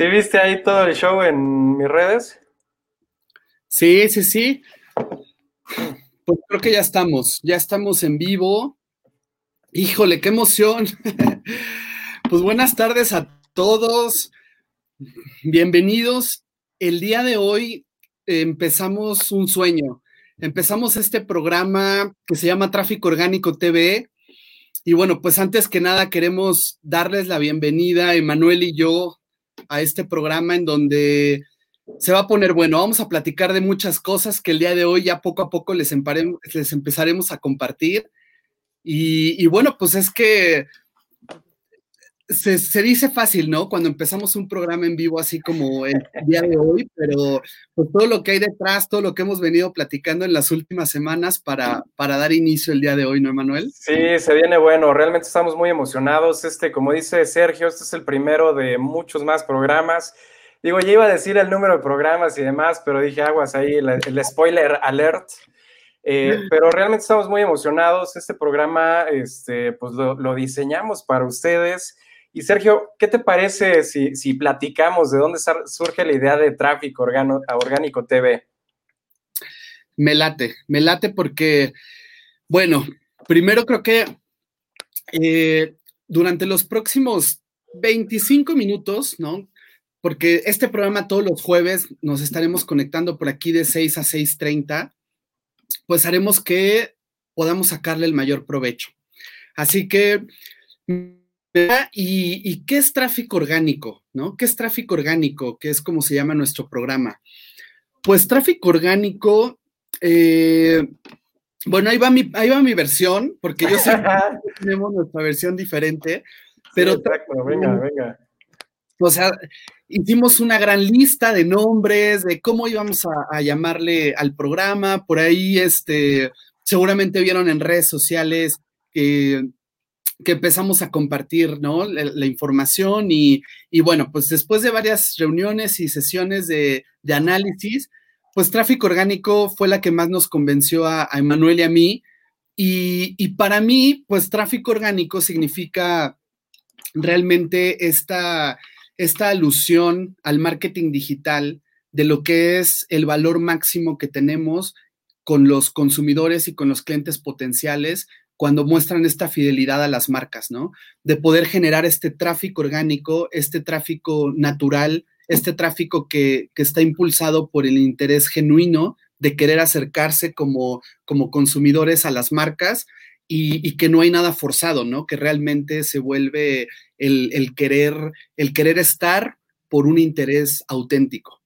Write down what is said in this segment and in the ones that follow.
¿Sí viste ahí todo el show en mis redes? Sí, sí, sí. Pues creo que ya estamos, ya estamos en vivo. Híjole, qué emoción. Pues buenas tardes a todos. Bienvenidos. El día de hoy empezamos un sueño. Empezamos este programa que se llama Tráfico Orgánico TV. Y bueno, pues antes que nada queremos darles la bienvenida, Emanuel y yo, a este programa en donde se va a poner bueno. Vamos a platicar de muchas cosas que el día de hoy ya poco a poco les, les empezaremos a compartir. Y, y, bueno, pues es que se, dice fácil, ¿no? Cuando empezamos un programa en vivo así como el día de hoy, pero pues todo lo que hay detrás, todo lo que hemos venido platicando en las últimas semanas para, para dar inicio el día de hoy, ¿no, Emanuel? Sí, se viene bueno, realmente estamos muy emocionados. Este, como dice Sergio, este es el primero de muchos más programas. Digo, ya iba a decir el número de programas y demás, pero dije aguas ahí, el, spoiler alert. Eh, pero realmente estamos muy emocionados. Este programa, este, pues lo, lo diseñamos para ustedes y Sergio, ¿qué te parece si, platicamos de dónde surge la idea de Tráfico Orgánico TV? Me late, me late porque, bueno, primero creo que eh, durante los próximos 25 minutos, ¿no? Porque este programa todos los jueves nos estaremos conectando por aquí de 6 a 6.30, pues haremos que podamos sacarle el mayor provecho. Así que ¿Y, qué es tráfico orgánico? ¿no? ¿Qué es tráfico orgánico? Que es como se llama nuestro programa. Pues tráfico orgánico, eh, bueno, ahí va, mi, ahí va mi versión, porque yo sé que tenemos nuestra versión diferente, pero... venga, venga. O sea, hicimos una gran lista de nombres, de cómo íbamos a, a llamarle al programa, por ahí, este, seguramente vieron en redes sociales que que empezamos a compartir, ¿no? La, información y, bueno, pues después de varias reuniones y sesiones de, análisis, pues tráfico orgánico fue la que más nos convenció a, Emanuel y a mí. Y, para mí, pues tráfico orgánico significa realmente esta, esta alusión al marketing digital de lo que es el valor máximo que tenemos con los consumidores y con los clientes potenciales cuando muestran esta fidelidad a las marcas, ¿no? De poder generar este tráfico orgánico, este tráfico natural, este tráfico que, está impulsado por el interés genuino de querer acercarse como, como consumidores a las marcas y, que no hay nada forzado, ¿no? Que realmente se vuelve el, querer, el querer estar por un interés auténtico.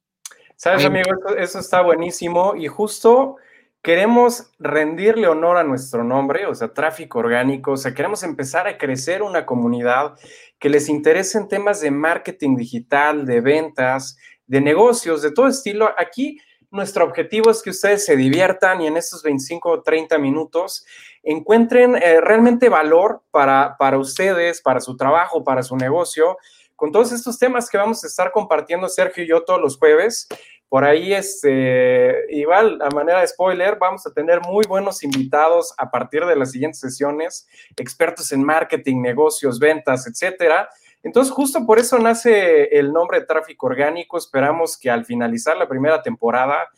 Sabes, amigo, eso, está buenísimo y justo queremos rendirle honor a nuestro nombre, o sea, tráfico orgánico, o sea, queremos empezar a crecer una comunidad que les interese en temas de marketing digital, de ventas, de negocios, de todo estilo. Aquí nuestro objetivo es que ustedes se diviertan y en estos 25 o 30 minutos encuentren eh, realmente valor para, para ustedes, para su trabajo, para su negocio, con todos estos temas que vamos a estar compartiendo Sergio y yo todos los jueves. Por ahí, este, igual, a manera de spoiler, vamos a tener muy buenos invitados a partir de las siguientes sesiones, expertos en marketing, negocios, ventas, etcétera. Entonces, justo por eso nace el nombre de Tráfico Orgánico. Esperamos que al finalizar la primera temporada,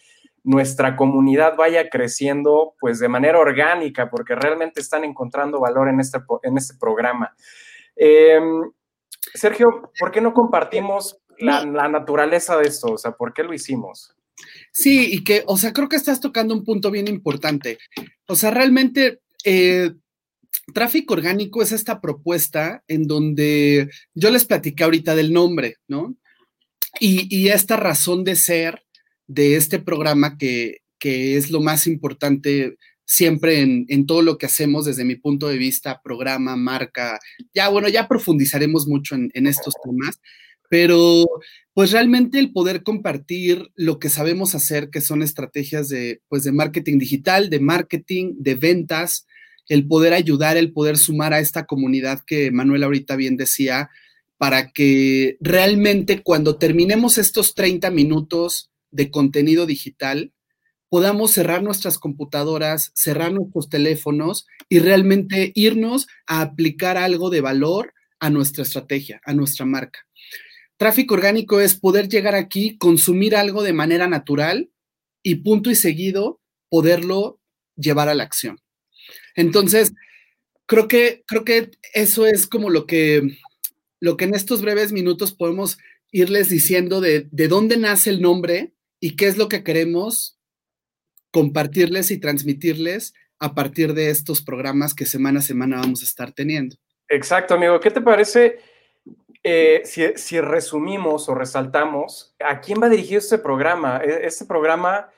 nuestra comunidad vaya creciendo pues de manera orgánica, porque realmente están encontrando valor en este, en este programa. Em, Sergio, ¿por qué no compartimos la, naturaleza de esto, o sea, ¿por qué lo hicimos? Sí, y que, o sea, creo que estás tocando un punto bien importante. O sea, realmente, eh, tráfico orgánico es esta propuesta en donde yo les platiqué ahorita del nombre, ¿no? Y, esta razón de ser de este programa que, es lo más importante siempre en, todo lo que hacemos desde mi punto de vista, programa, marca. Ya, bueno, ya profundizaremos mucho en, en estos temas, pero pues realmente el poder compartir lo que sabemos hacer, que son estrategias de, pues, de marketing digital, de marketing, de ventas, el poder ayudar, el poder sumar a esta comunidad que Manuel ahorita bien decía, para que realmente cuando terminemos estos 30 minutos de contenido digital, podamos cerrar nuestras computadoras, cerrar nuestros teléfonos y realmente irnos a aplicar algo de valor a nuestra estrategia, a nuestra marca. Tráfico orgánico es poder llegar aquí, consumir algo de manera natural y punto y seguido poderlo llevar a la acción. Entonces, creo que, creo que eso es como lo que, lo que en estos breves minutos podemos irles diciendo de, de dónde nace el nombre y qué es lo que queremos compartirles y transmitirles a partir de estos programas que semana a semana vamos a estar teniendo. Exacto, amigo. ¿Qué te parece eh, si, resumimos o resaltamos a quién va dirigido este programa? E, este programa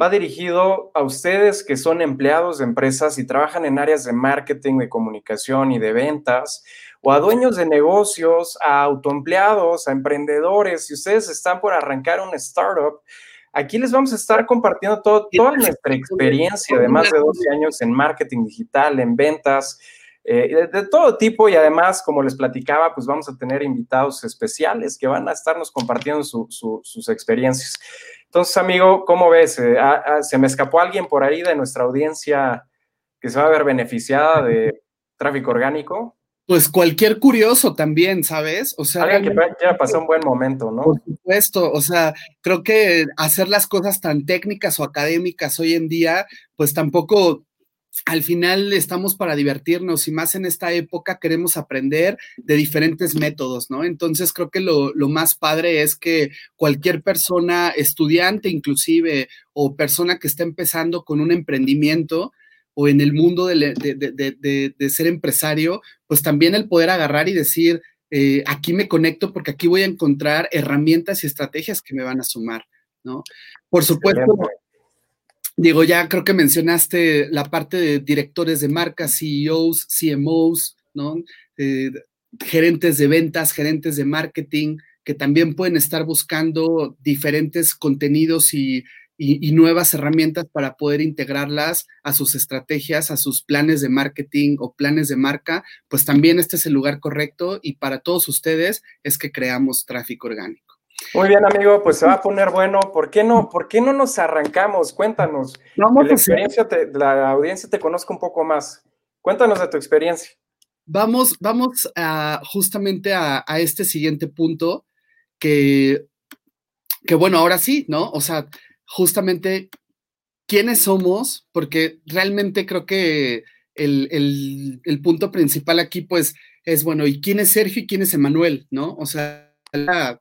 va dirigido a ustedes que son empleados de empresas y trabajan en áreas de marketing, de comunicación y de ventas, o a dueños de negocios, a autoempleados, a emprendedores. Si ustedes están por arrancar un startup, aquí les vamos a estar compartiendo todo, toda nuestra experiencia de más de 12 años en marketing digital, en ventas, eh, de, todo tipo y además, como les platicaba, pues vamos a tener invitados especiales que van a estarnos compartiendo sus experiencias. Entonces, amigo, ¿cómo ves? Eh, ah, ah, ¿Se me escapó alguien por ahí de nuestra audiencia que se va a ver beneficiada de tráfico orgánico? Pues cualquier curioso también, ¿sabes? O sea, alguien que quiera pasar un buen momento, ¿no? Por supuesto, o sea, creo que hacer las cosas tan técnicas o académicas hoy en día, pues tampoco al final estamos para divertirnos y más en esta época queremos aprender de diferentes métodos, ¿no? Entonces creo que lo, más padre es que cualquier persona, estudiante inclusive, o persona que está empezando con un emprendimiento o en el mundo de, ser empresario, pues también el poder agarrar y decir, eh, aquí me conecto porque aquí voy a encontrar herramientas y estrategias que me van a sumar, ¿no? Por supuesto. Diego, ya creo que mencionaste la parte de directores de marcas, CEOs, CMOs, ¿no? Eh, gerentes de ventas, gerentes de marketing, que también pueden estar buscando diferentes contenidos y, nuevas herramientas para poder integrarlas a sus estrategias, a sus planes de marketing o planes de marca, pues también este es el lugar correcto y para todos ustedes es que creamos tráfico orgánico. Muy bien, amigo, pues se va a poner bueno. ¿Por qué no, por qué no nos arrancamos? Cuéntanos. Vamos la experiencia, la audiencia te conozca un poco más. Cuéntanos de tu experiencia. Vamos, vamos a, justamente a, este siguiente punto que, que, bueno, ahora sí, ¿no? O sea, justamente, ¿quiénes somos? Porque realmente creo que el, el punto principal aquí, pues, es, bueno, ¿y quién es Sergio y quién es Emanuel, ¿no? O sea, la,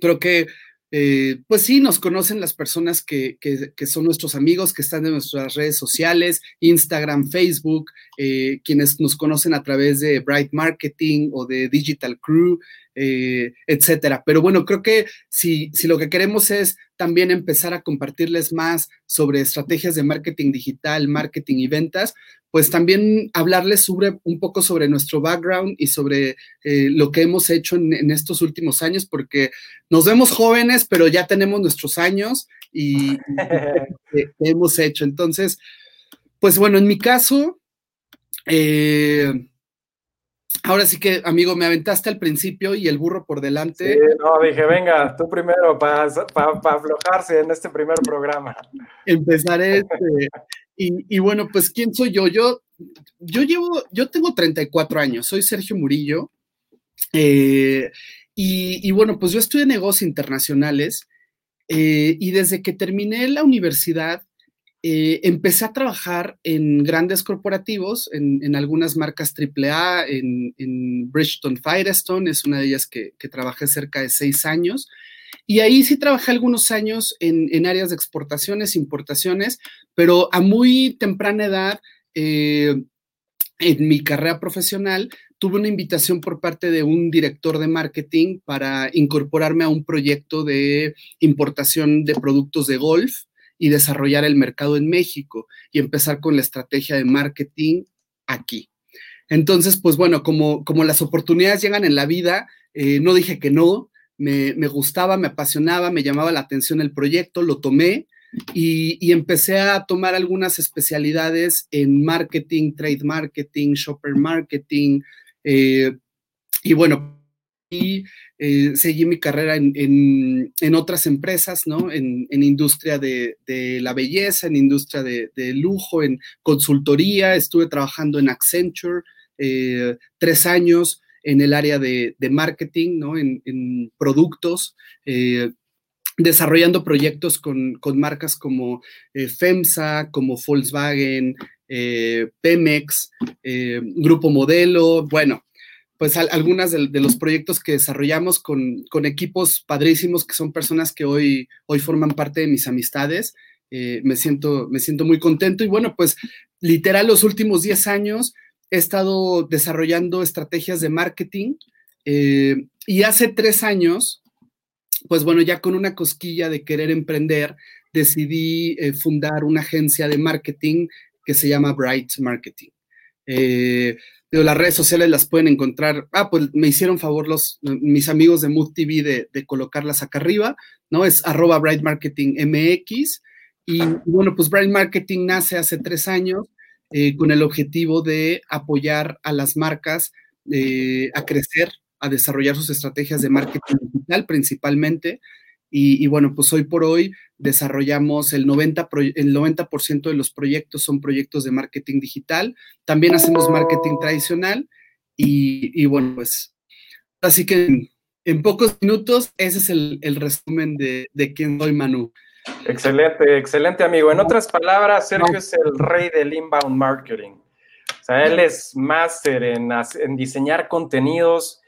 creo que, eh, pues sí, nos conocen las personas que, que, son nuestros amigos, que están en nuestras redes sociales, Instagram, Facebook, eh, quienes nos conocen a través de Bright Marketing o de Digital Crew, eh, etcétera. Pero bueno, creo que si, si lo que queremos es también empezar a compartirles más sobre estrategias de marketing digital, marketing y ventas, pues también hablarles sobre un poco sobre nuestro background y sobre eh, lo que hemos hecho en, estos últimos años, porque nos vemos jóvenes, pero ya tenemos nuestros años y, hemos hecho. Entonces, pues bueno, en mi caso, eh, Ahora sí que, amigo, me aventaste al principio y el burro por delante. Sí, no, dije, venga, tú primero para aflojarse en este primer programa. Empezaré este. y, bueno, pues, ¿quién soy yo? Yo, yo llevo, yo tengo 34 años, soy Sergio Murillo. Eh, y, bueno, pues yo estudié negocios internacionales eh, y desde que terminé la universidad, eh, empecé a trabajar en grandes corporativos, en, algunas marcas AAA, en, en Bridgestone Firestone, es una de ellas que, trabajé cerca de seis años. Y ahí sí trabajé algunos años en, áreas de exportaciones, importaciones, pero a muy temprana edad, eh, en mi carrera profesional, tuve una invitación por parte de un director de marketing para incorporarme a un proyecto de importación de productos de golf y desarrollar el mercado en México y empezar con la estrategia de marketing aquí. Entonces, pues bueno, como, como las oportunidades llegan en la vida, eh, no dije que no, me, gustaba, me apasionaba, me llamaba la atención el proyecto, lo tomé y, empecé a tomar algunas especialidades en marketing, trade marketing, shopper marketing, eh, y bueno, y eh, seguí mi carrera en, otras empresas, ¿no? En, industria de, la belleza, en industria de, lujo, en consultoría, estuve trabajando en Accenture eh, tres años, en el área de, marketing, ¿no? En, productos, eh, desarrollando proyectos con, marcas como FEMSA, como Volkswagen, Pemex, Grupo Modelo, bueno, pues algunas de, los proyectos que desarrollamos con, equipos padrísimos que son personas que hoy, hoy forman parte de mis amistades. me, siento, me siento muy contento y bueno, pues literal los últimos 10 años he estado desarrollando estrategias de marketing eh, y hace tres años, pues bueno, ya con una cosquilla de querer emprender, decidí eh, fundar una agencia de marketing que se llama Bright Marketing. Eh, las redes sociales las pueden encontrar. Ah, pues me hicieron favor los, mis amigos de Mood TV de, de colocarlas acá arriba, ¿no? Es arroba Bright Marketing MX. Y, y bueno, pues Bright Marketing nace hace tres años eh, con el objetivo de apoyar a las marcas eh, a crecer, a desarrollar sus estrategias de marketing digital principalmente. Y, bueno, pues hoy por hoy desarrollamos el 90%, el 90 de los proyectos son proyectos de marketing digital. También hacemos marketing tradicional. Y, bueno, pues así que en, pocos minutos ese es el, resumen de, de quién soy Manu. Excelente, excelente amigo. En otras palabras, Sergio es el rey del inbound marketing. O sea, él es máster en, diseñar contenidos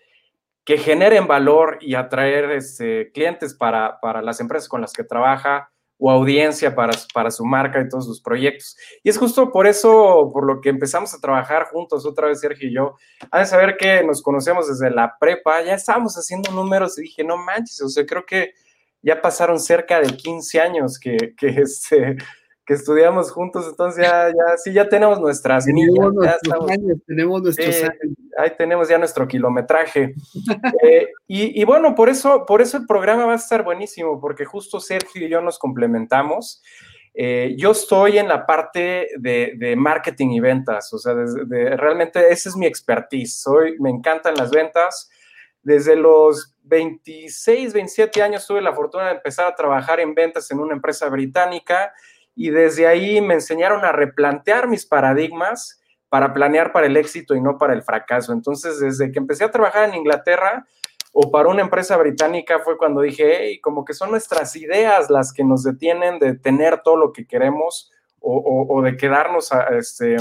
que generen valor y atraer este, clientes para, las empresas con las que trabaja o audiencia para, para su marca y todos sus proyectos. Y es justo por eso, por lo que empezamos a trabajar juntos otra vez, Sergio y yo. Ha de saber que nos conocemos desde la prepa, ya estábamos haciendo números y dije, no manches, o sea, creo que ya pasaron cerca de 15 años que, que, este, que estudiamos juntos, entonces ya, ya, sí, ya tenemos nuestras tenemos Nuestros años, tenemos nuestros años. Ahí tenemos ya nuestro kilometraje. Eh, y, y, bueno, por eso, por eso el programa va a estar buenísimo, porque justo Sergio y yo nos complementamos. Eh, yo estoy en la parte de, de marketing y ventas, o sea, de, realmente esa es mi expertise. Soy, me encantan las ventas. Desde los 26, 27 años tuve la fortuna de empezar a trabajar en ventas en una empresa británica y desde ahí me enseñaron a replantear mis paradigmas para planear para el éxito y no para el fracaso. Entonces, desde que empecé a trabajar en Inglaterra o para una empresa británica fue cuando dije, hey, como que son nuestras ideas las que nos detienen de tener todo lo que queremos o, de quedarnos este,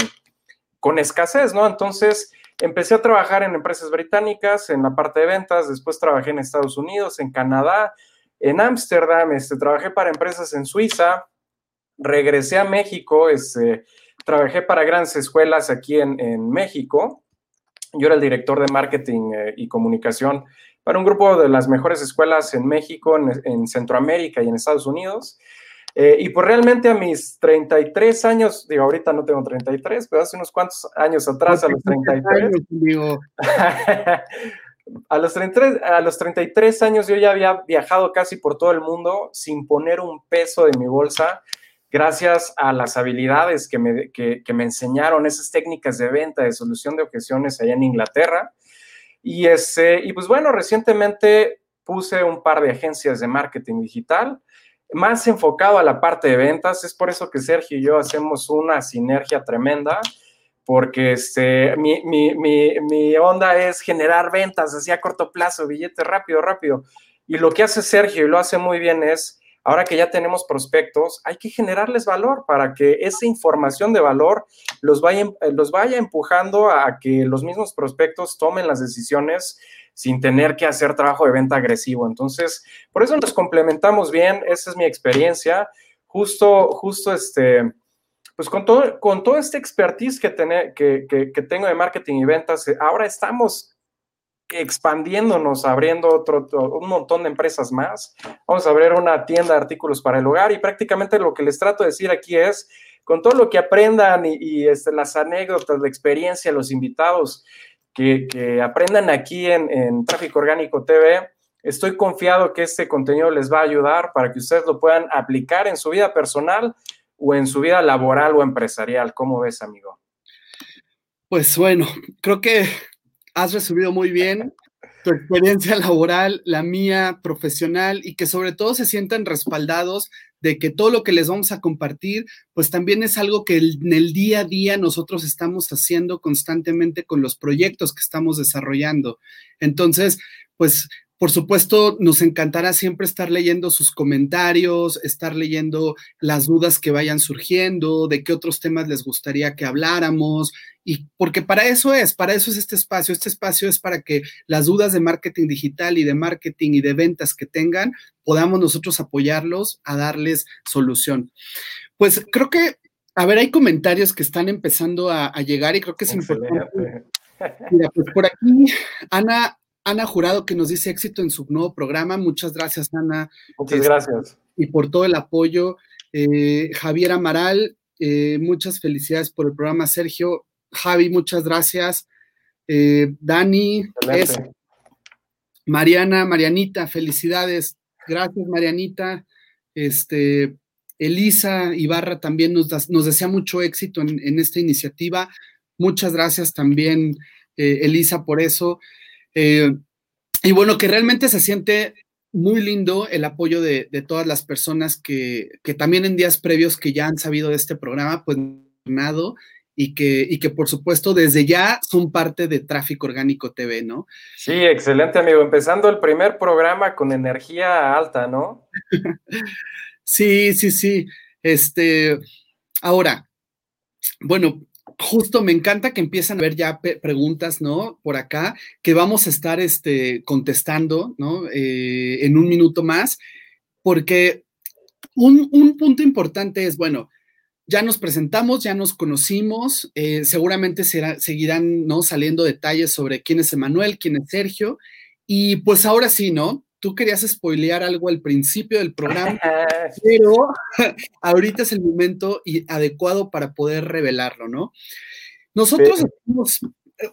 con escasez, ¿no? Entonces, Empecé a trabajar en empresas británicas, en la parte de ventas, después trabajé en Estados Unidos, en Canadá, en Ámsterdam, este, trabajé para empresas en Suiza, regresé a México, este, trabajé para grandes escuelas aquí en, México. Yo era el director de marketing eh, y comunicación para un grupo de las mejores escuelas en México, en Centroamérica y en Estados Unidos. Eh, y pues realmente a mis 33 años, digo, ahorita no tengo 33, pero hace unos cuantos años atrás, a los 33. a, los 33 a los 33 años yo ya había viajado casi por todo el mundo sin poner un peso de mi bolsa, gracias a las habilidades que me, que, me enseñaron, esas técnicas de venta, de solución de objeciones allá en Inglaterra. Y, ese, y pues bueno, recientemente puse un par de agencias de marketing digital más enfocado a la parte de ventas. Es por eso que Sergio y yo hacemos una sinergia tremenda, porque este, mi, mi, mi, mi onda es generar ventas así a corto plazo, billete rápido, rápido. Y lo que hace Sergio, y lo hace muy bien, es, ahora que ya tenemos prospectos, hay que generarles valor para que esa información de valor los vaya, los vaya empujando a que los mismos prospectos tomen las decisiones sin tener que hacer trabajo de venta agresivo. Entonces, por eso nos complementamos bien, esa es mi experiencia. Justo, justo este, pues con todo, con todo este expertise que, que, tengo de marketing y ventas, ahora estamos expandiéndonos, abriendo otro, un montón de empresas más. Vamos a abrir una tienda de artículos para el hogar y prácticamente lo que les trato de decir aquí es, con todo lo que aprendan y, este, las anécdotas, la experiencia, los invitados, que, aprendan aquí en, Tráfico Orgánico TV. Estoy confiado que este contenido les va a ayudar para que ustedes lo puedan aplicar en su vida personal o en su vida laboral o empresarial. ¿Cómo ves, amigo? Pues bueno, creo que has resumido muy bien tu experiencia laboral, la mía profesional y que sobre todo se sientan respaldados de que todo lo que les vamos a compartir, pues también es algo que en el día a día nosotros estamos haciendo constantemente con los proyectos que estamos desarrollando. Entonces, pues por supuesto, nos encantará siempre estar leyendo sus comentarios, estar leyendo las dudas que vayan surgiendo, de qué otros temas les gustaría que habláramos, y porque para eso es, para eso es este espacio. Este espacio es para que las dudas de marketing digital y de marketing y de ventas que tengan, podamos nosotros apoyarlos a darles solución. Pues creo que, a ver, hay comentarios que están empezando a, llegar y creo que es importante. Mira, pues por aquí, Ana, Ana Jurado que nos dice éxito en su nuevo programa. Muchas gracias, Ana. Muchas este, gracias. Y por todo el apoyo. Eh, Javier Amaral, eh, muchas felicidades por el programa, Sergio. Javi, muchas gracias. Eh, Dani, Mariana, Marianita, felicidades. Gracias, Marianita. Este, Elisa Ibarra también nos, nos desea mucho éxito en, en, esta iniciativa. Muchas gracias también, Elisa, por eso. Eh, y bueno, que realmente se siente muy lindo el apoyo de, todas las personas que, también en días previos que ya han sabido de este programa, pues y que, y que por supuesto desde ya son parte de Tráfico Orgánico TV, ¿no? Sí, excelente amigo. Empezando el primer programa con energía alta, ¿no? sí, sí, sí. Este, ahora, bueno, justo me encanta que empiezan a ver ya preguntas, ¿no? Por acá, que vamos a estar este, contestando, ¿no? Eh, en un minuto más, porque un, punto importante es, bueno, ya nos presentamos, ya nos conocimos, eh, seguramente seguirán, ¿no? Saliendo detalles sobre quién es Emanuel, quién es Sergio, y pues ahora sí, ¿no? Tú querías spoilear algo al principio del programa, pero ahorita es el momento adecuado para poder revelarlo, ¿no? Nosotros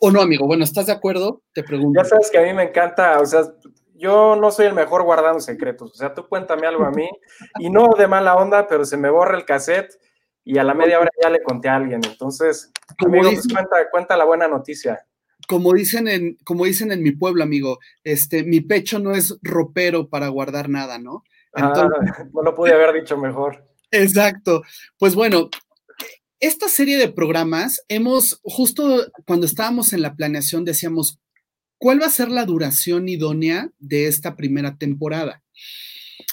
o no, amigo, bueno, ¿estás de acuerdo? Te pregunto. Ya sabes que a mí me encanta, o sea, yo no soy el mejor guardando secretos, o sea, tú cuéntame algo a mí, y no de mala onda, pero se me borra el cassette y a la media hora ya le conté a alguien, entonces, amigo, pues cuenta, cuenta la buena noticia como dicen en, como dicen en mi pueblo, amigo, este, mi pecho no es ropero para guardar nada, ¿no? ah, no lo pude haber dicho mejor. Exacto. Pues bueno, esta serie de programas hemos, justo cuando estábamos en la planeación, decíamos, ¿cuál va a ser la duración idónea de esta primera temporada?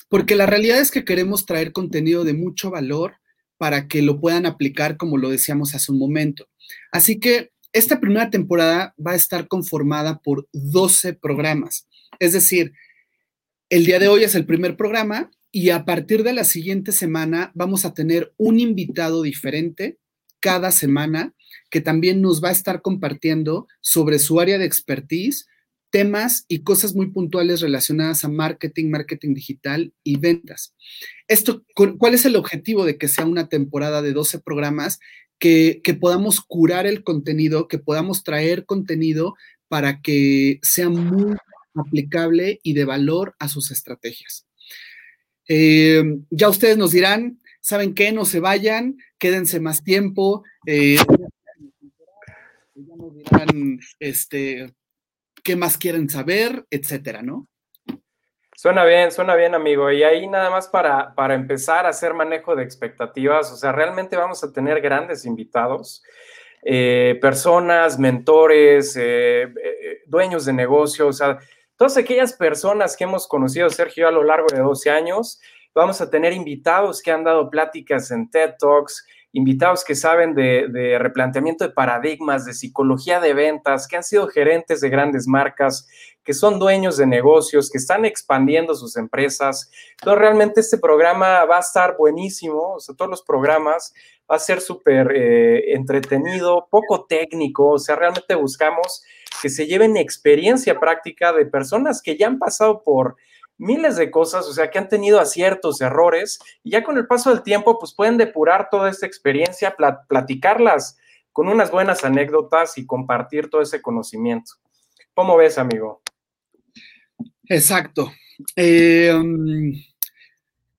Porque la realidad es que queremos traer contenido de mucho valor para que lo puedan aplicar como lo decíamos hace un momento. Así que esta primera temporada va a estar conformada por 12 programas. Es decir, el día de hoy es el primer programa y a partir de la siguiente semana vamos a tener un invitado diferente cada semana que también nos va a estar compartiendo sobre su área de expertise, temas y cosas muy puntuales relacionadas a marketing, marketing digital y ventas. Esto, ¿cuál es el objetivo de que sea una temporada de 12 programas? Que, podamos curar el contenido, que podamos traer contenido para que sea muy aplicable y de valor a sus estrategias. Eh, ya ustedes nos dirán, ¿saben qué? No se vayan, quédense más tiempo. Eh, ya nos dirán este, qué más quieren saber, etcétera, ¿no? Suena bien, suena bien, amigo. Y ahí nada más para, para empezar a hacer manejo de expectativas, o sea, realmente vamos a tener grandes invitados, eh, personas, mentores, eh, eh, dueños de negocios, o sea, todas aquellas personas que hemos conocido, Sergio, a lo largo de 12 años. Vamos a tener invitados que han dado pláticas en TED Talks, invitados que saben de, replanteamiento de paradigmas, de psicología de ventas, que han sido gerentes de grandes marcas, que son dueños de negocios, que están expandiendo sus empresas. Entonces, realmente este programa va a estar buenísimo, o sea, todos los programas va a ser súper eh, entretenido, poco técnico, o sea, realmente buscamos que se lleven experiencia práctica de personas que ya han pasado por miles de cosas, o sea, que han tenido aciertos, errores, y ya con el paso del tiempo, pues pueden depurar toda esta experiencia, platicarlas con unas buenas anécdotas y compartir todo ese conocimiento. ¿Cómo ves, amigo? Exacto. Eh, um,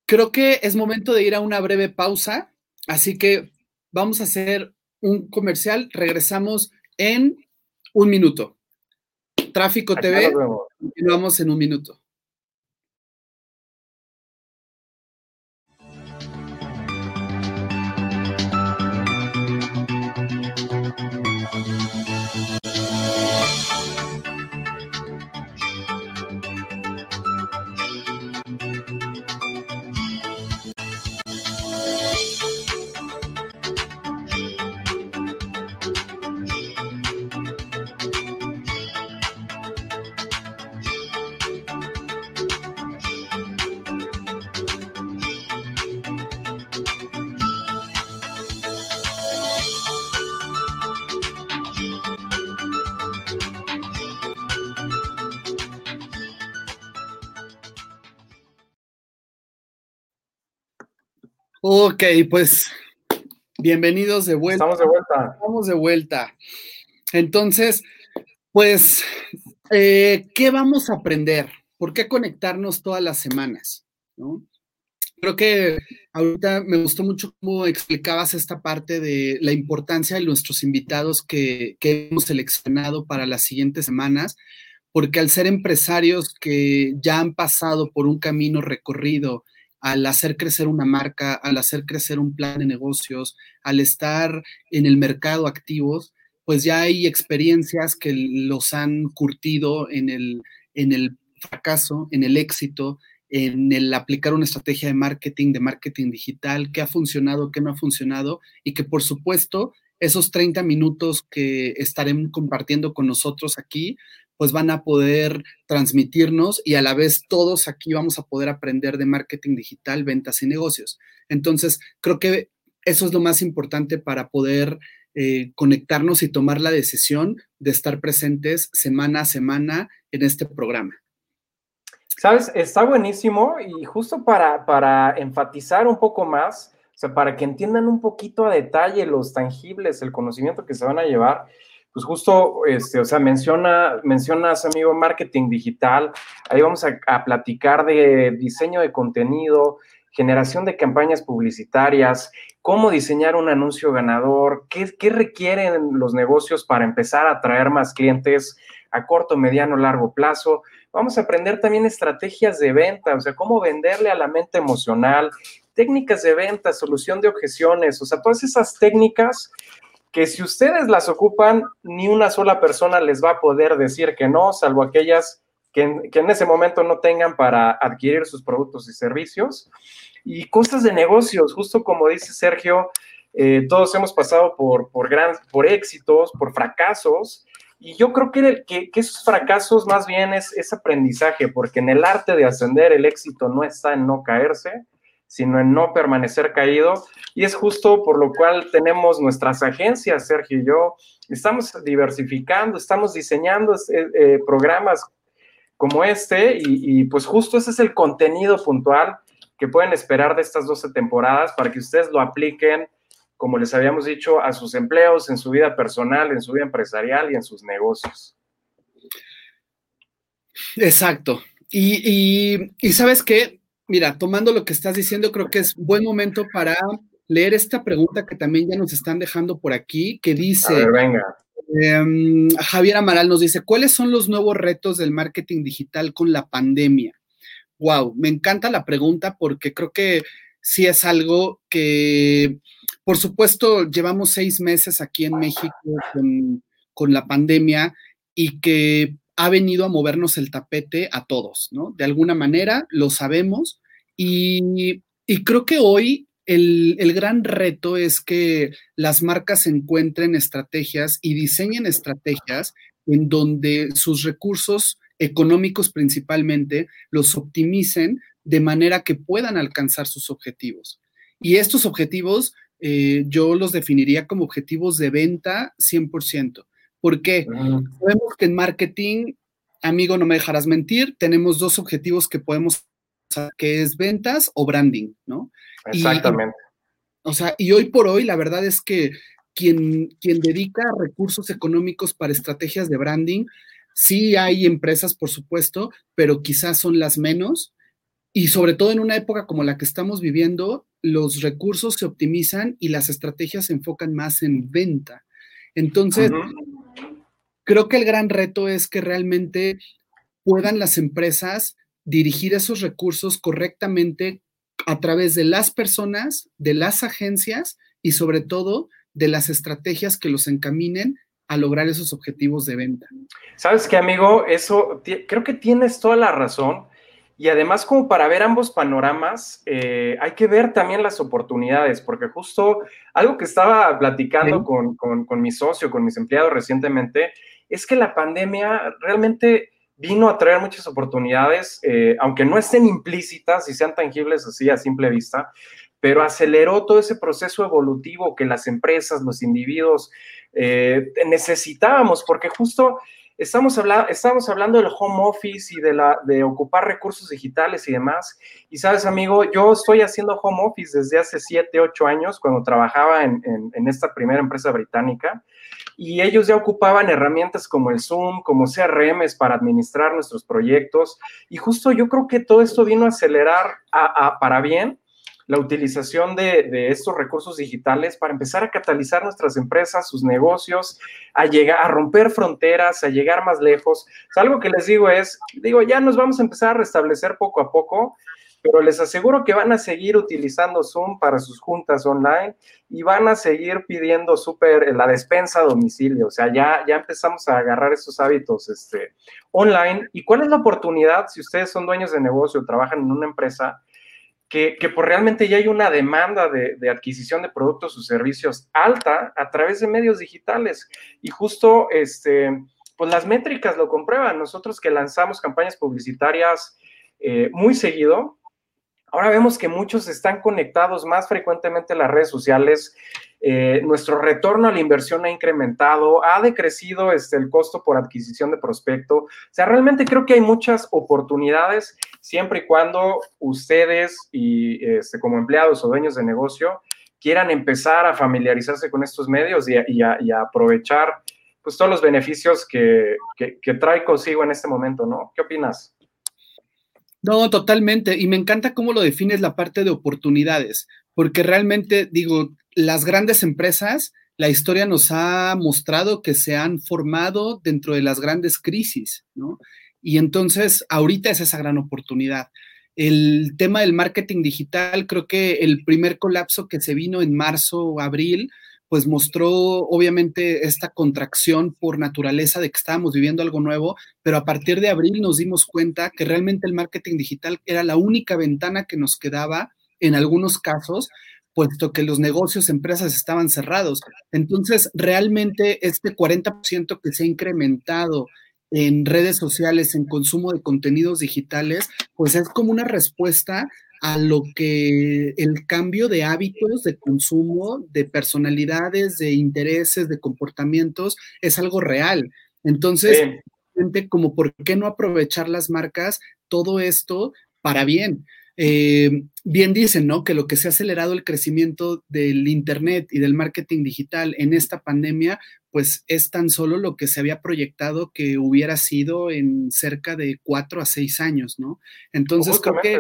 creo que es momento de ir a una breve pausa, así que vamos a hacer un comercial. Regresamos en un minuto. Tráfico TV, continuamos en un minuto. Ok, pues bienvenidos de vuelta. Estamos de vuelta. Estamos de vuelta. Entonces, pues, eh, ¿qué vamos a aprender? ¿Por qué conectarnos todas las semanas? Creo que ahorita me gustó mucho cómo explicabas esta parte de la importancia de nuestros invitados que, que hemos seleccionado para las siguientes semanas, porque al ser empresarios que ya han pasado por un camino recorrido, al hacer crecer una marca, al hacer crecer un plan de negocios, al estar en el mercado activos, pues ya hay experiencias que los han curtido en el, en el fracaso, en el éxito, en el aplicar una estrategia de marketing, de marketing digital, qué ha funcionado, qué no ha funcionado, y que por supuesto esos 30 minutos que estaremos compartiendo con nosotros aquí, pues van a poder transmitirnos y a la vez todos aquí vamos a poder aprender de marketing digital, ventas y negocios. Entonces, creo que eso es lo más importante para poder eh, conectarnos y tomar la decisión de estar presentes semana a semana en este programa. Sabes, está buenísimo y justo para, para enfatizar un poco más, o sea, para que entiendan un poquito a detalle los tangibles, el conocimiento que se van a llevar, pues justo, este, o sea, menciona, mencionas, amigo, marketing digital, ahí vamos a, platicar de diseño de contenido, generación de campañas publicitarias, cómo diseñar un anuncio ganador, qué, requieren los negocios para empezar a atraer más clientes a corto, mediano, largo plazo. Vamos a aprender también estrategias de venta, o sea, cómo venderle a la mente emocional, técnicas de venta, solución de objeciones, o sea, todas esas técnicas que si ustedes las ocupan, ni una sola persona les va a poder decir que no, salvo aquellas que en, ese momento no tengan para adquirir sus productos y servicios. Y cosas de negocios, justo como dice Sergio, eh, todos hemos pasado por, por, gran, por éxitos, por fracasos, y yo creo que, que, que, esos fracasos más bien es, es aprendizaje, porque en el arte de ascender el éxito no está en no caerse, sino en no permanecer caído. Y es justo por lo cual tenemos nuestras agencias, Sergio y yo. Estamos diversificando, estamos diseñando eh, eh, programas como este y, pues justo ese es el contenido puntual que pueden esperar de estas 12 temporadas para que ustedes lo apliquen, como les habíamos dicho, a sus empleos, en su vida personal, en su vida empresarial y en sus negocios. Exacto. Y, y sabes qué, mira, tomando lo que estás diciendo, creo que es buen momento para leer esta pregunta que también ya nos están dejando por aquí, que dice, venga. Em, Javier Amaral nos dice, ¿cuáles son los nuevos retos del marketing digital con la pandemia? Wow, me encanta la pregunta porque creo que sí es algo que, por supuesto, llevamos seis meses aquí en México con, con la pandemia y que ha venido a movernos el tapete a todos, ¿no? De alguna manera lo sabemos y, y creo que hoy el, gran reto es que las marcas encuentren estrategias y diseñen estrategias en donde sus recursos económicos principalmente los optimicen de manera que puedan alcanzar sus objetivos. Y estos objetivos eh, yo los definiría como objetivos de venta 100%. ¿Por qué? Sabemos que en marketing, amigo, no me dejarás mentir, tenemos dos objetivos que podemos que es ventas o branding, ¿no? Exactamente. o sea, y hoy por hoy la verdad es que quien, quien dedica recursos económicos para estrategias de branding, sí hay empresas, por supuesto, pero quizás son las menos. Y sobre todo en una época como la que estamos viviendo, los recursos se optimizan y las estrategias se enfocan más en venta. Entonces, creo que el gran reto es que realmente puedan las empresas dirigir esos recursos correctamente a través de las personas, de las agencias y sobre todo de las estrategias que los encaminen a lograr esos objetivos de venta. Sabes qué, amigo, eso creo que tienes toda la razón. Y además, como para ver ambos panoramas, eh, hay que ver también las oportunidades, porque justo algo que estaba platicando con, con, con mi socio, con mis empleados recientemente, es que la pandemia realmente vino a traer muchas oportunidades, eh, aunque no estén implícitas y sean tangibles así a simple vista, pero aceleró todo ese proceso evolutivo que las empresas, los individuos eh, necesitábamos, porque justo estamos, hablando, estamos hablando del home office y de, ocupar recursos digitales y demás. Y sabes, amigo, yo estoy haciendo home office desde hace 7, 8 años, cuando trabajaba en, esta primera empresa británica. Y ellos ya ocupaban herramientas como el Zoom, como CRMs para administrar nuestros proyectos. Y justo yo creo que todo esto vino a acelerar para bien la utilización de, estos recursos digitales para empezar a catalizar nuestras empresas, sus negocios, a llegar, a romper fronteras, a llegar más lejos. algo que les digo es, digo, ya nos vamos a empezar a restablecer poco a poco, pero les aseguro que van a seguir utilizando Zoom para sus juntas online y van a seguir pidiendo súper la despensa a domicilio. O sea, ya, ya empezamos a agarrar esos hábitos este, online. ¿Y cuál es la oportunidad si ustedes son dueños de negocio, trabajan en una empresa? que, que pues realmente ya hay una demanda de, de, adquisición de productos o servicios alta a través de medios digitales. Y justo, este, pues las métricas lo comprueban. Nosotros que lanzamos campañas publicitarias eh, muy seguido, ahora vemos que muchos están conectados más frecuentemente a las redes sociales, eh, nuestro retorno a la inversión ha incrementado, ha decrecido este, el costo por adquisición de prospecto. O sea, realmente creo que hay muchas oportunidades siempre y cuando ustedes y este, como empleados o dueños de negocio quieran empezar a familiarizarse con estos medios y, a, aprovechar pues todos los beneficios que, que trae consigo en este momento, ¿no? ¿Qué opinas? No, totalmente. Y me encanta cómo lo defines la parte de oportunidades, porque realmente, digo, las grandes empresas, la historia nos ha mostrado que se han formado dentro de las grandes crisis, ¿no? Y entonces, ahorita es esa gran oportunidad. El tema del marketing digital, creo que el primer colapso que se vino en marzo o abril, pues mostró obviamente esta contracción por naturaleza de que estábamos viviendo algo nuevo, pero a partir de abril nos dimos cuenta que realmente el marketing digital era la única ventana que nos quedaba en algunos casos puesto que los negocios, empresas estaban cerrados. Entonces, realmente este 40% que se ha incrementado en redes sociales, en consumo de contenidos digitales, pues es como una respuesta a lo que el cambio de hábitos de consumo, de personalidades, de intereses, de comportamientos, es algo real. Entonces, como por qué no aprovechar las marcas todo esto para bien. Eh, bien dicen, ¿no? Que lo que se ha acelerado el crecimiento del Internet y del marketing digital en esta pandemia, pues es tan solo lo que se había proyectado que hubiera sido en cerca de cuatro a seis años, ¿no? Entonces creo que,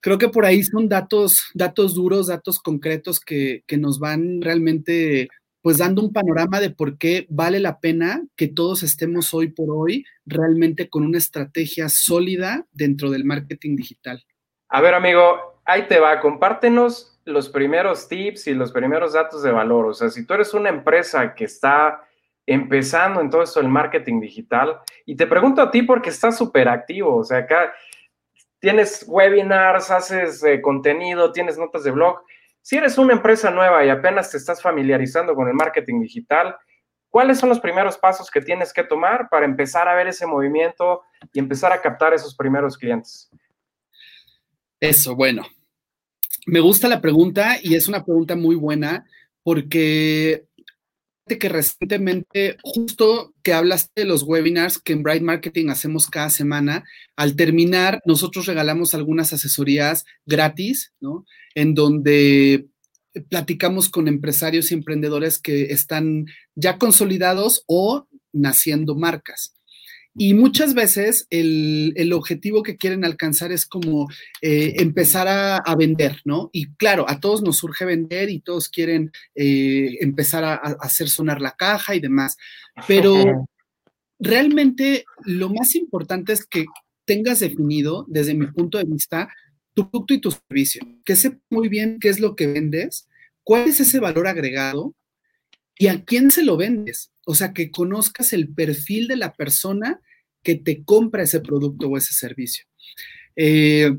creo que por ahí son datos, datos duros, datos concretos que, que nos van realmente pues dando un panorama de por qué vale la pena que todos estemos hoy por hoy realmente con una estrategia sólida dentro del marketing digital. A ver, amigo, ahí te va, compártenos los primeros tips y los primeros datos de valor. O sea, si tú eres una empresa que está empezando en todo esto del marketing digital, y te pregunto a ti porque estás súper activo, o sea, acá tienes webinars, haces eh, contenido, tienes notas de blog. Si eres una empresa nueva y apenas te estás familiarizando con el marketing digital, ¿cuáles son los primeros pasos que tienes que tomar para empezar a ver ese movimiento y empezar a captar esos primeros clientes? Eso, bueno. Me gusta la pregunta y es una pregunta muy buena porque que recientemente, justo que hablaste de los webinars que en Bright Marketing hacemos cada semana, al terminar, nosotros regalamos algunas asesorías gratis, ¿no? En donde platicamos con empresarios y emprendedores que están ya consolidados o naciendo marcas. Y muchas veces el, objetivo que quieren alcanzar es como eh, empezar a, vender, ¿no? Y claro, a todos nos surge vender y todos quieren eh, empezar a, hacer sonar la caja y demás. Pero realmente lo más importante es que tengas definido, desde mi punto de vista, tu producto y tu servicio, que sepa muy bien qué es lo que vendes, cuál es ese valor agregado y a quién se lo vendes. O sea, que conozcas el perfil de la persona que te compra ese producto o ese servicio. Eh,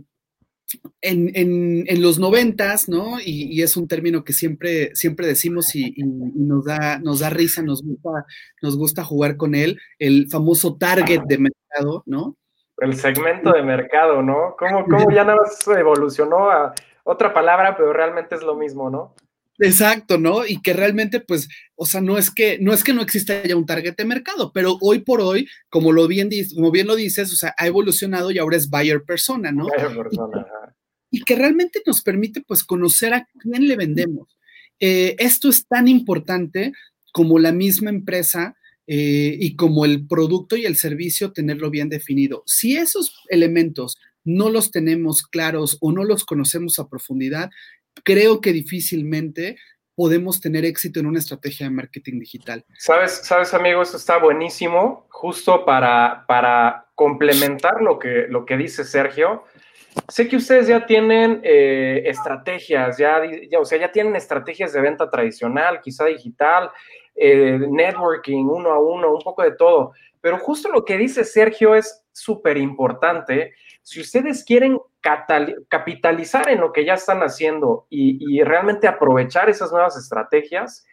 en, los noventas, ¿no? Y, es un término que siempre, siempre decimos y, nos, da, nos da risa, nos gusta, nos gusta jugar con él, el famoso target de mercado, ¿no? El segmento de mercado, ¿no? ¿Cómo, cómo ya nada más evolucionó a otra palabra, pero realmente es lo mismo, ¿no? Exacto, ¿no? Y que realmente, pues, o sea, no es que no es que no exista ya un target de mercado, pero hoy por hoy, como lo bien, como bien lo dices, o sea, ha evolucionado y ahora es buyer persona, ¿no? Buyer persona, y, y, que realmente nos permite, pues, conocer a quién le vendemos. Eh, esto es tan importante como la misma empresa eh, y como el producto y el servicio tenerlo bien definido. Si esos elementos no los tenemos claros o no los conocemos a profundidad, creo que difícilmente podemos tener éxito en una estrategia de marketing digital. Sabes, sabes amigo, eso está buenísimo, justo para, para complementar lo que, lo que dice Sergio. Sé que ustedes ya tienen eh, estrategias, ya, ya, o sea, ya tienen estrategias de venta tradicional, quizá digital, eh, networking, uno a uno, un poco de todo. Pero justo lo que dice Sergio es súper importante. Si ustedes quieren capitalizar en lo que ya están haciendo y, realmente aprovechar esas nuevas estrategias,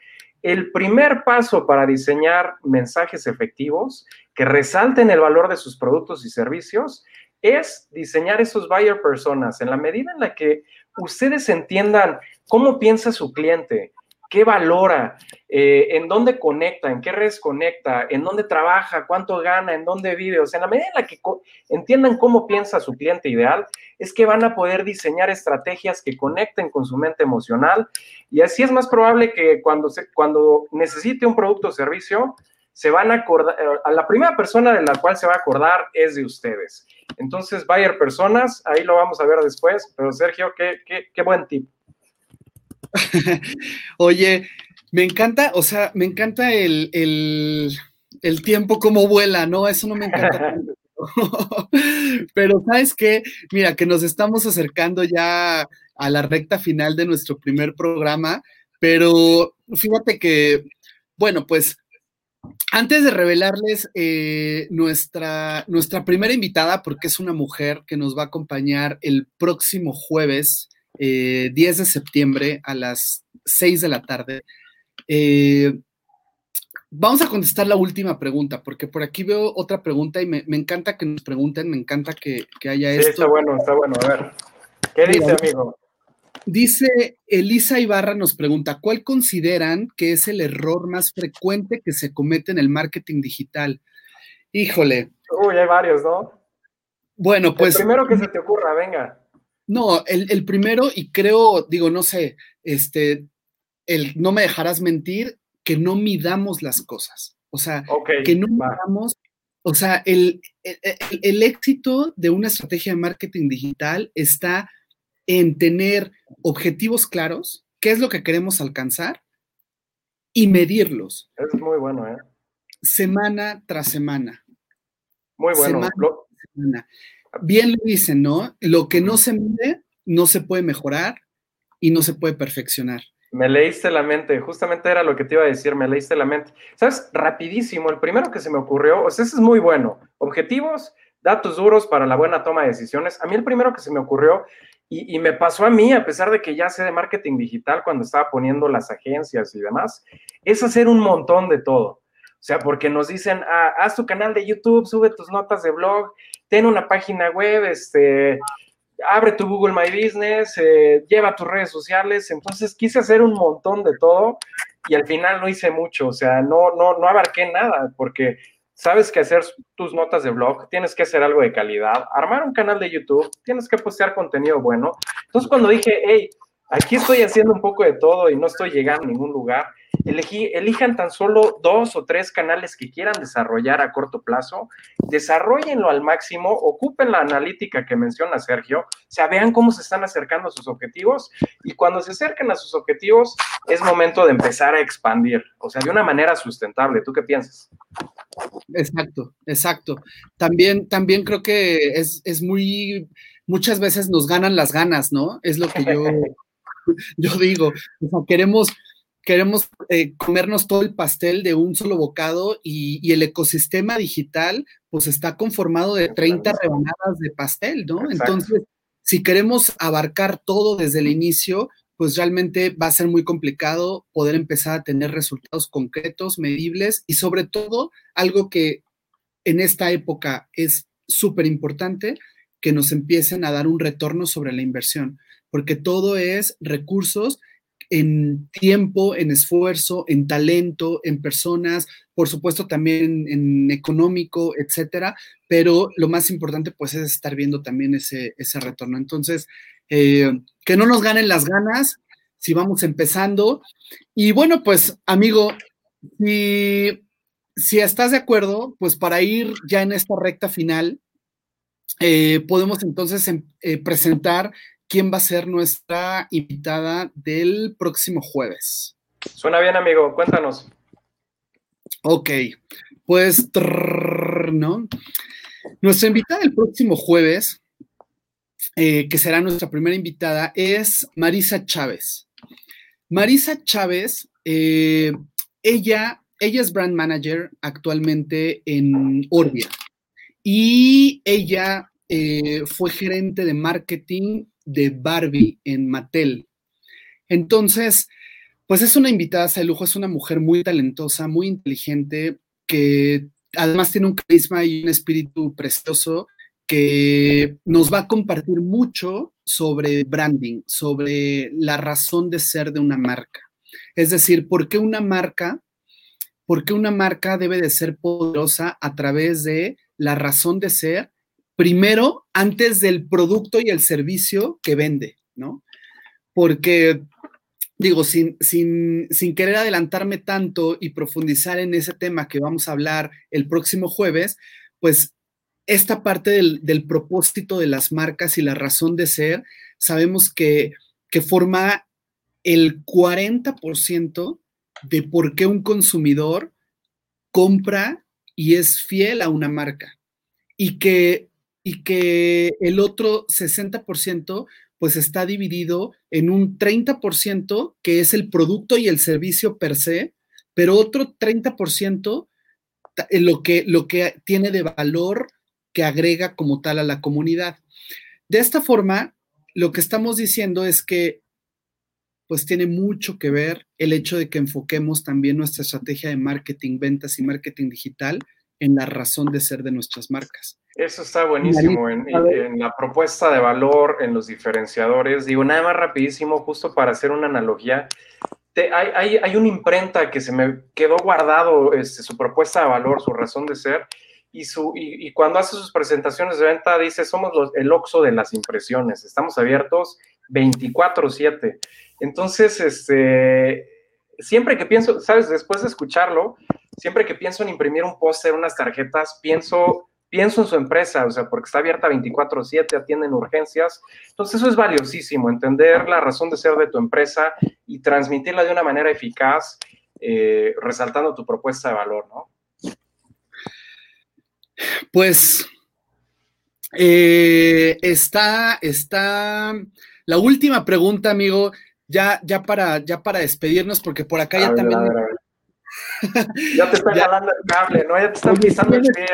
el primer paso para diseñar mensajes efectivos que resalten el valor de sus productos y servicios es diseñar esos buyer personas en la medida en la que ustedes entiendan cómo piensa su cliente, qué valora, eh, en dónde conecta, en qué redes conecta, en dónde trabaja, cuánto gana, en dónde vive. O sea, en la medida en la que entiendan cómo piensa su cliente ideal, es que van a poder diseñar estrategias que conecten con su mente emocional y así es más probable que cuando, cuando necesite un producto o servicio, se van a acordar, eh, a la primera persona de la cual se va a acordar es de ustedes. Entonces, Bayer Personas, ahí lo vamos a ver después, pero Sergio, qué, qué, qué buen tip. Oye, me encanta, o sea, me encanta el, tiempo como vuela, ¿no? Eso no me encanta. Pero sabes qué, mira, que nos estamos acercando ya a la recta final de nuestro primer programa, pero fíjate que, bueno, pues antes de revelarles eh, nuestra, nuestra primera invitada, porque es una mujer que nos va a acompañar el próximo jueves, 10 eh, de septiembre a las 6 de la tarde. Eh, vamos a contestar la última pregunta, porque por aquí veo otra pregunta y me, encanta que nos pregunten, me encanta que, haya sí, Está bueno, está bueno. A ver, ¿qué dice, amigo? Dice Elisa Ibarra nos pregunta, ¿cuál consideran que es el error más frecuente que se comete en el marketing digital? Híjole. Uy, hay varios, ¿no? Bueno, pues. El primero que se te ocurra, venga. No, el, primero, y creo, digo, no sé, este, el no me dejarás mentir, que no midamos las cosas. O sea, que no midamos, o sea, el, el, éxito de una estrategia de marketing digital está en tener objetivos claros, qué es lo que queremos alcanzar y medirlos. Es muy bueno, ¿eh? Semana tras semana. Muy bueno. semana bien lo dicen, ¿no? Lo que no se mide no se puede mejorar y no se puede perfeccionar. Me leíste la mente, justamente era lo que te iba a decir, me leíste la mente. ¿Sabes? Rapidísimo, el primero que se me ocurrió, o sea, ese es muy bueno. Objetivos, datos duros para la buena toma de decisiones. A mí el primero que se me ocurrió, y, y, me pasó a mí, a pesar de que ya sé de marketing digital cuando estaba poniendo las agencias y demás, es hacer un montón de todo. O sea, porque nos dicen, ah, haz tu canal de YouTube, sube tus notas de blog, ten una página web, este, abre tu Google My Business, eh, lleva tus redes sociales. Entonces quise hacer un montón de todo y al final no hice mucho, o sea, no, no, no abarqué nada porque sabes que hacer tus notas de blog, tienes que hacer algo de calidad, armar un canal de YouTube, tienes que postear contenido bueno. Entonces cuando dije, hey, aquí estoy haciendo un poco de todo y no estoy llegando a ningún lugar, elijan tan solo dos o tres canales que quieran desarrollar a corto plazo, desarrollenlo al máximo, ocupen la analítica que menciona Sergio, o sea, vean cómo se están acercando a sus objetivos y cuando se acerquen a sus objetivos es momento de empezar a expandir, o sea, de una manera sustentable. ¿Tú qué piensas? Exacto, exacto. También, también creo que es, es muy, muchas veces nos ganan las ganas, ¿no? Es lo que yo, yo digo. O sea, queremos queremos eh, comernos todo el pastel de un solo bocado y, el ecosistema digital pues está conformado de 30 rebanadas de pastel, ¿no? Entonces, si queremos abarcar todo desde el inicio, pues realmente va a ser muy complicado poder empezar a tener resultados concretos, medibles y sobre todo algo que en esta época es súper importante, que nos empiecen a dar un retorno sobre la inversión, porque todo es recursos en tiempo, en esfuerzo, en talento, en personas, por supuesto también en, económico, etcétera, pero lo más importante pues es estar viendo también ese, ese retorno. Entonces, eh, que no nos ganen las ganas si vamos empezando. Y bueno, pues amigo, si, si estás de acuerdo, pues para ir ya en esta recta final, eh, podemos entonces em, eh, presentar quién va a ser nuestra invitada del próximo jueves. Suena bien, amigo, cuéntanos. Ok, pues, ¿no? Nuestra invitada del próximo jueves, eh, que será nuestra primera invitada, es Marisa Chávez. Marisa Chávez, eh, ella, ella es brand manager actualmente en Orbia y ella eh, fue gerente de marketing de Barbie en Mattel. Entonces, pues es una invitada de lujo, es una mujer muy talentosa, muy inteligente, que además tiene un carisma y un espíritu precioso que nos va a compartir mucho sobre branding, sobre la razón de ser de una marca. Es decir, por qué una marca, por qué una marca debe de ser poderosa a través de la razón de ser primero antes del producto y el servicio que vende, ¿no? Porque, digo, sin, sin, querer adelantarme tanto y profundizar en ese tema que vamos a hablar el próximo jueves, pues esta parte del, propósito de las marcas y la razón de ser, sabemos que, que forma el 40% de por qué un consumidor compra y es fiel a una marca. Y que y que el otro 60% pues está dividido en un 30% que es el producto y el servicio per se, pero otro 30% eh, lo que, lo que tiene de valor que agrega como tal a la comunidad. De esta forma, lo que estamos diciendo es que pues tiene mucho que ver el hecho de que enfoquemos también nuestra estrategia de marketing, ventas y marketing digital en la razón de ser de nuestras marcas. Eso está buenísimo en, la propuesta de valor, en los diferenciadores. Digo, nada más rapidísimo, justo para hacer una analogía. hay, hay, una imprenta que se me quedó guardado este, su propuesta de valor, su razón de ser, y, su, y, cuando hace sus presentaciones de venta dice, somos los, el OXO de las impresiones, estamos abiertos 24/7. Entonces, este, siempre que pienso, sabes, después de escucharlo, siempre que pienso en imprimir un póster, unas tarjetas, pienso pienso en su empresa, o sea, porque está abierta 24/7, atienden urgencias. Entonces eso es valiosísimo, entender la razón de ser de tu empresa y transmitirla de una manera eficaz, eh, resaltando tu propuesta de valor, ¿no? Pues eh, está, está la última pregunta, amigo, ya, ya, para, ya para despedirnos, porque por acá ya también... ya te están jalando el cable, ¿no? Ya te están pisando el pie,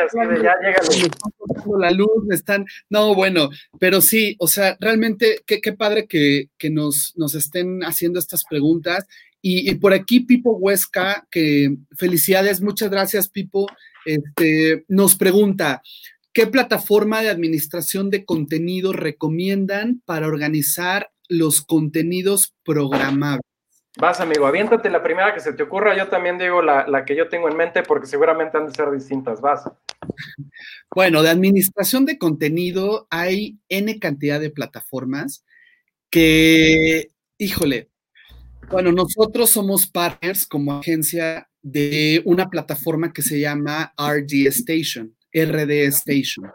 ya llega la luz, me están. No, bueno, pero sí, o sea, realmente qué, qué padre que, que nos, nos estén haciendo estas preguntas. Y, por aquí, Pipo Huesca, que felicidades, muchas gracias, Pipo. Este, nos pregunta: ¿qué plataforma de administración de contenido recomiendan para organizar los contenidos programables? Vas, amigo, aviéntate la primera que se te ocurra. Yo también digo la, que yo tengo en mente porque seguramente han de ser distintas. Vas. Bueno, de administración de contenido hay N cantidad de plataformas que, híjole, bueno, nosotros somos partners como agencia de una plataforma que se llama RD Station, RD Station,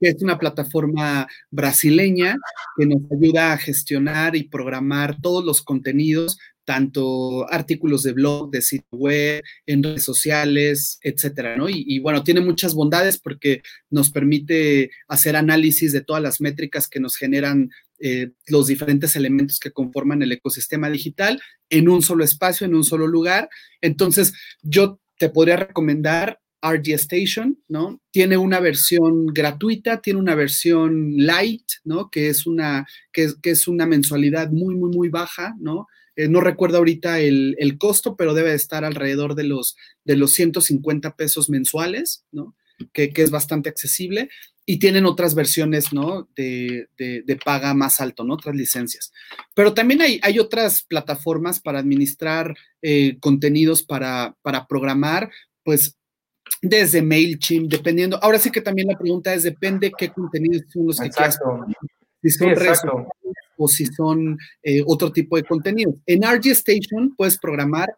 que es una plataforma brasileña que nos ayuda a gestionar y programar todos los contenidos tanto artículos de blog, de sitio web, en redes sociales, etcétera, ¿no? Y, bueno, tiene muchas bondades porque nos permite hacer análisis de todas las métricas que nos generan eh, los diferentes elementos que conforman el ecosistema digital en un solo espacio, en un solo lugar. Entonces, yo te podría recomendar RG Station, ¿no? Tiene una versión gratuita, tiene una versión light, ¿no? Que es una, que, que es una mensualidad muy, muy, muy baja, ¿no? Eh, no recuerdo ahorita el, costo, pero debe estar alrededor de los, de los 150 pesos mensuales, ¿no? que, es bastante accesible, y tienen otras versiones, ¿no? De, paga más alto, ¿no? Otras licencias. Pero también hay, hay otras plataformas para administrar eh, contenidos para, para programar, pues desde MailChimp, dependiendo. Ahora sí que también la pregunta es, depende qué contenidos son los que quieras. Si son o si son eh, otro tipo de contenidos. En RG Station puedes programar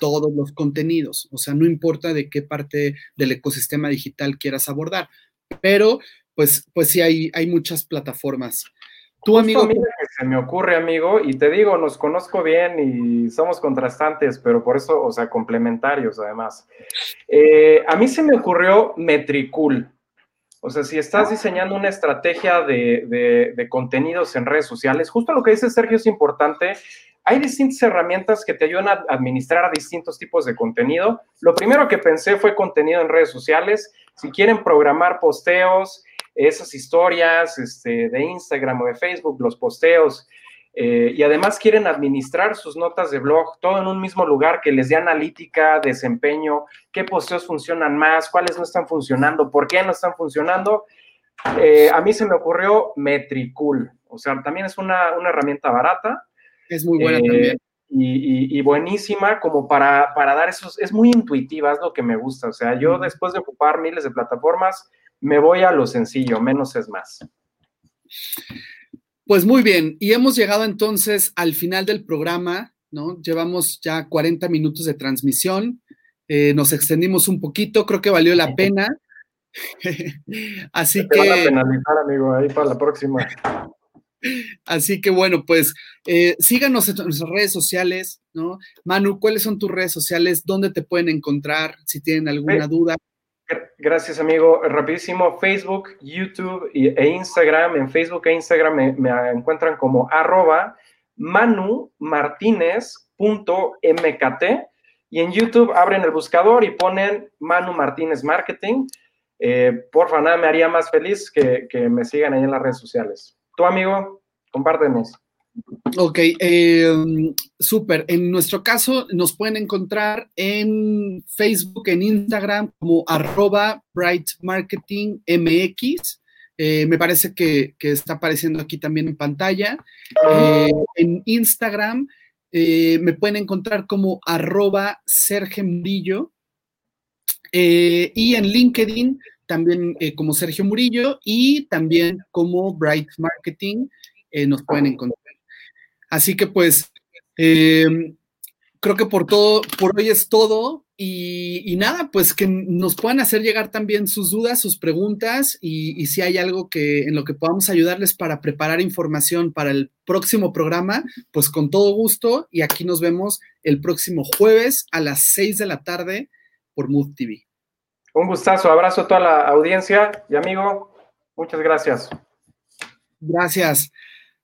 todos los contenidos, o sea, no importa de qué parte del ecosistema digital quieras abordar, pero pues, pues sí hay, hay muchas plataformas. Tu amigo. que se me ocurre, amigo, y te digo, nos conozco bien y somos contrastantes, pero por eso, o sea, complementarios además. Eh, a mí se me ocurrió Metricool. O sea, si estás diseñando una estrategia de, contenidos en redes sociales, justo lo que dice Sergio es importante hay distintas herramientas que te ayudan a administrar a distintos tipos de contenido. Lo primero que pensé fue contenido en redes sociales. Si quieren programar posteos, esas historias este, de Instagram o de Facebook, los posteos, eh, y además quieren administrar sus notas de blog, todo en un mismo lugar que les dé analítica, desempeño, qué posteos funcionan más, cuáles no están funcionando, por qué no están funcionando. Eh, a mí se me ocurrió Metricool, o sea, también es una, una herramienta barata, es muy buena también. Eh, y, buenísima como para, para, dar esos, es muy intuitiva, es lo que me gusta. O sea, yo después de ocupar miles de plataformas, me voy a lo sencillo, menos es más. Pues muy bien, y hemos llegado entonces al final del programa, ¿no? Llevamos ya 40 minutos de transmisión, eh, nos extendimos un poquito, creo que valió la pena. Así que... Van a penalizar, amigo, ahí para la próxima. Así que bueno, pues eh, síganos en nuestras redes sociales, ¿no? Manu, ¿cuáles son tus redes sociales? ¿Dónde te pueden encontrar si tienen alguna duda? Gracias, amigo. Rapidísimo, Facebook, YouTube e Instagram. En Facebook e Instagram me, encuentran como arroba manumartinez.mkt y en YouTube abren el buscador y ponen Manu Martínez Marketing. Eh, porfa, nada me haría más feliz que, me sigan ahí en las redes sociales. Tu amigo, compártenos. Ok, em, súper. En nuestro caso, nos pueden encontrar en Facebook, en Instagram, como arroba brightmarketingmx. Eh, me parece que, está apareciendo aquí también en pantalla. Eh, en Instagram eh, me pueden encontrar como arroba Sergio Murillo. y en LinkedIn también eh, como Sergio Murillo y también como Bright Marketing eh, nos pueden encontrar. Así que pues em, creo que por todo, por hoy es todo y, nada, pues que nos puedan hacer llegar también sus dudas, sus preguntas y, si hay algo que en lo que podamos ayudarles para preparar información para el próximo programa, pues con todo gusto y aquí nos vemos el próximo jueves a las 6 de la tarde por Mood TV. Un gustazo, abrazo a toda la audiencia y amigo, muchas gracias. Gracias.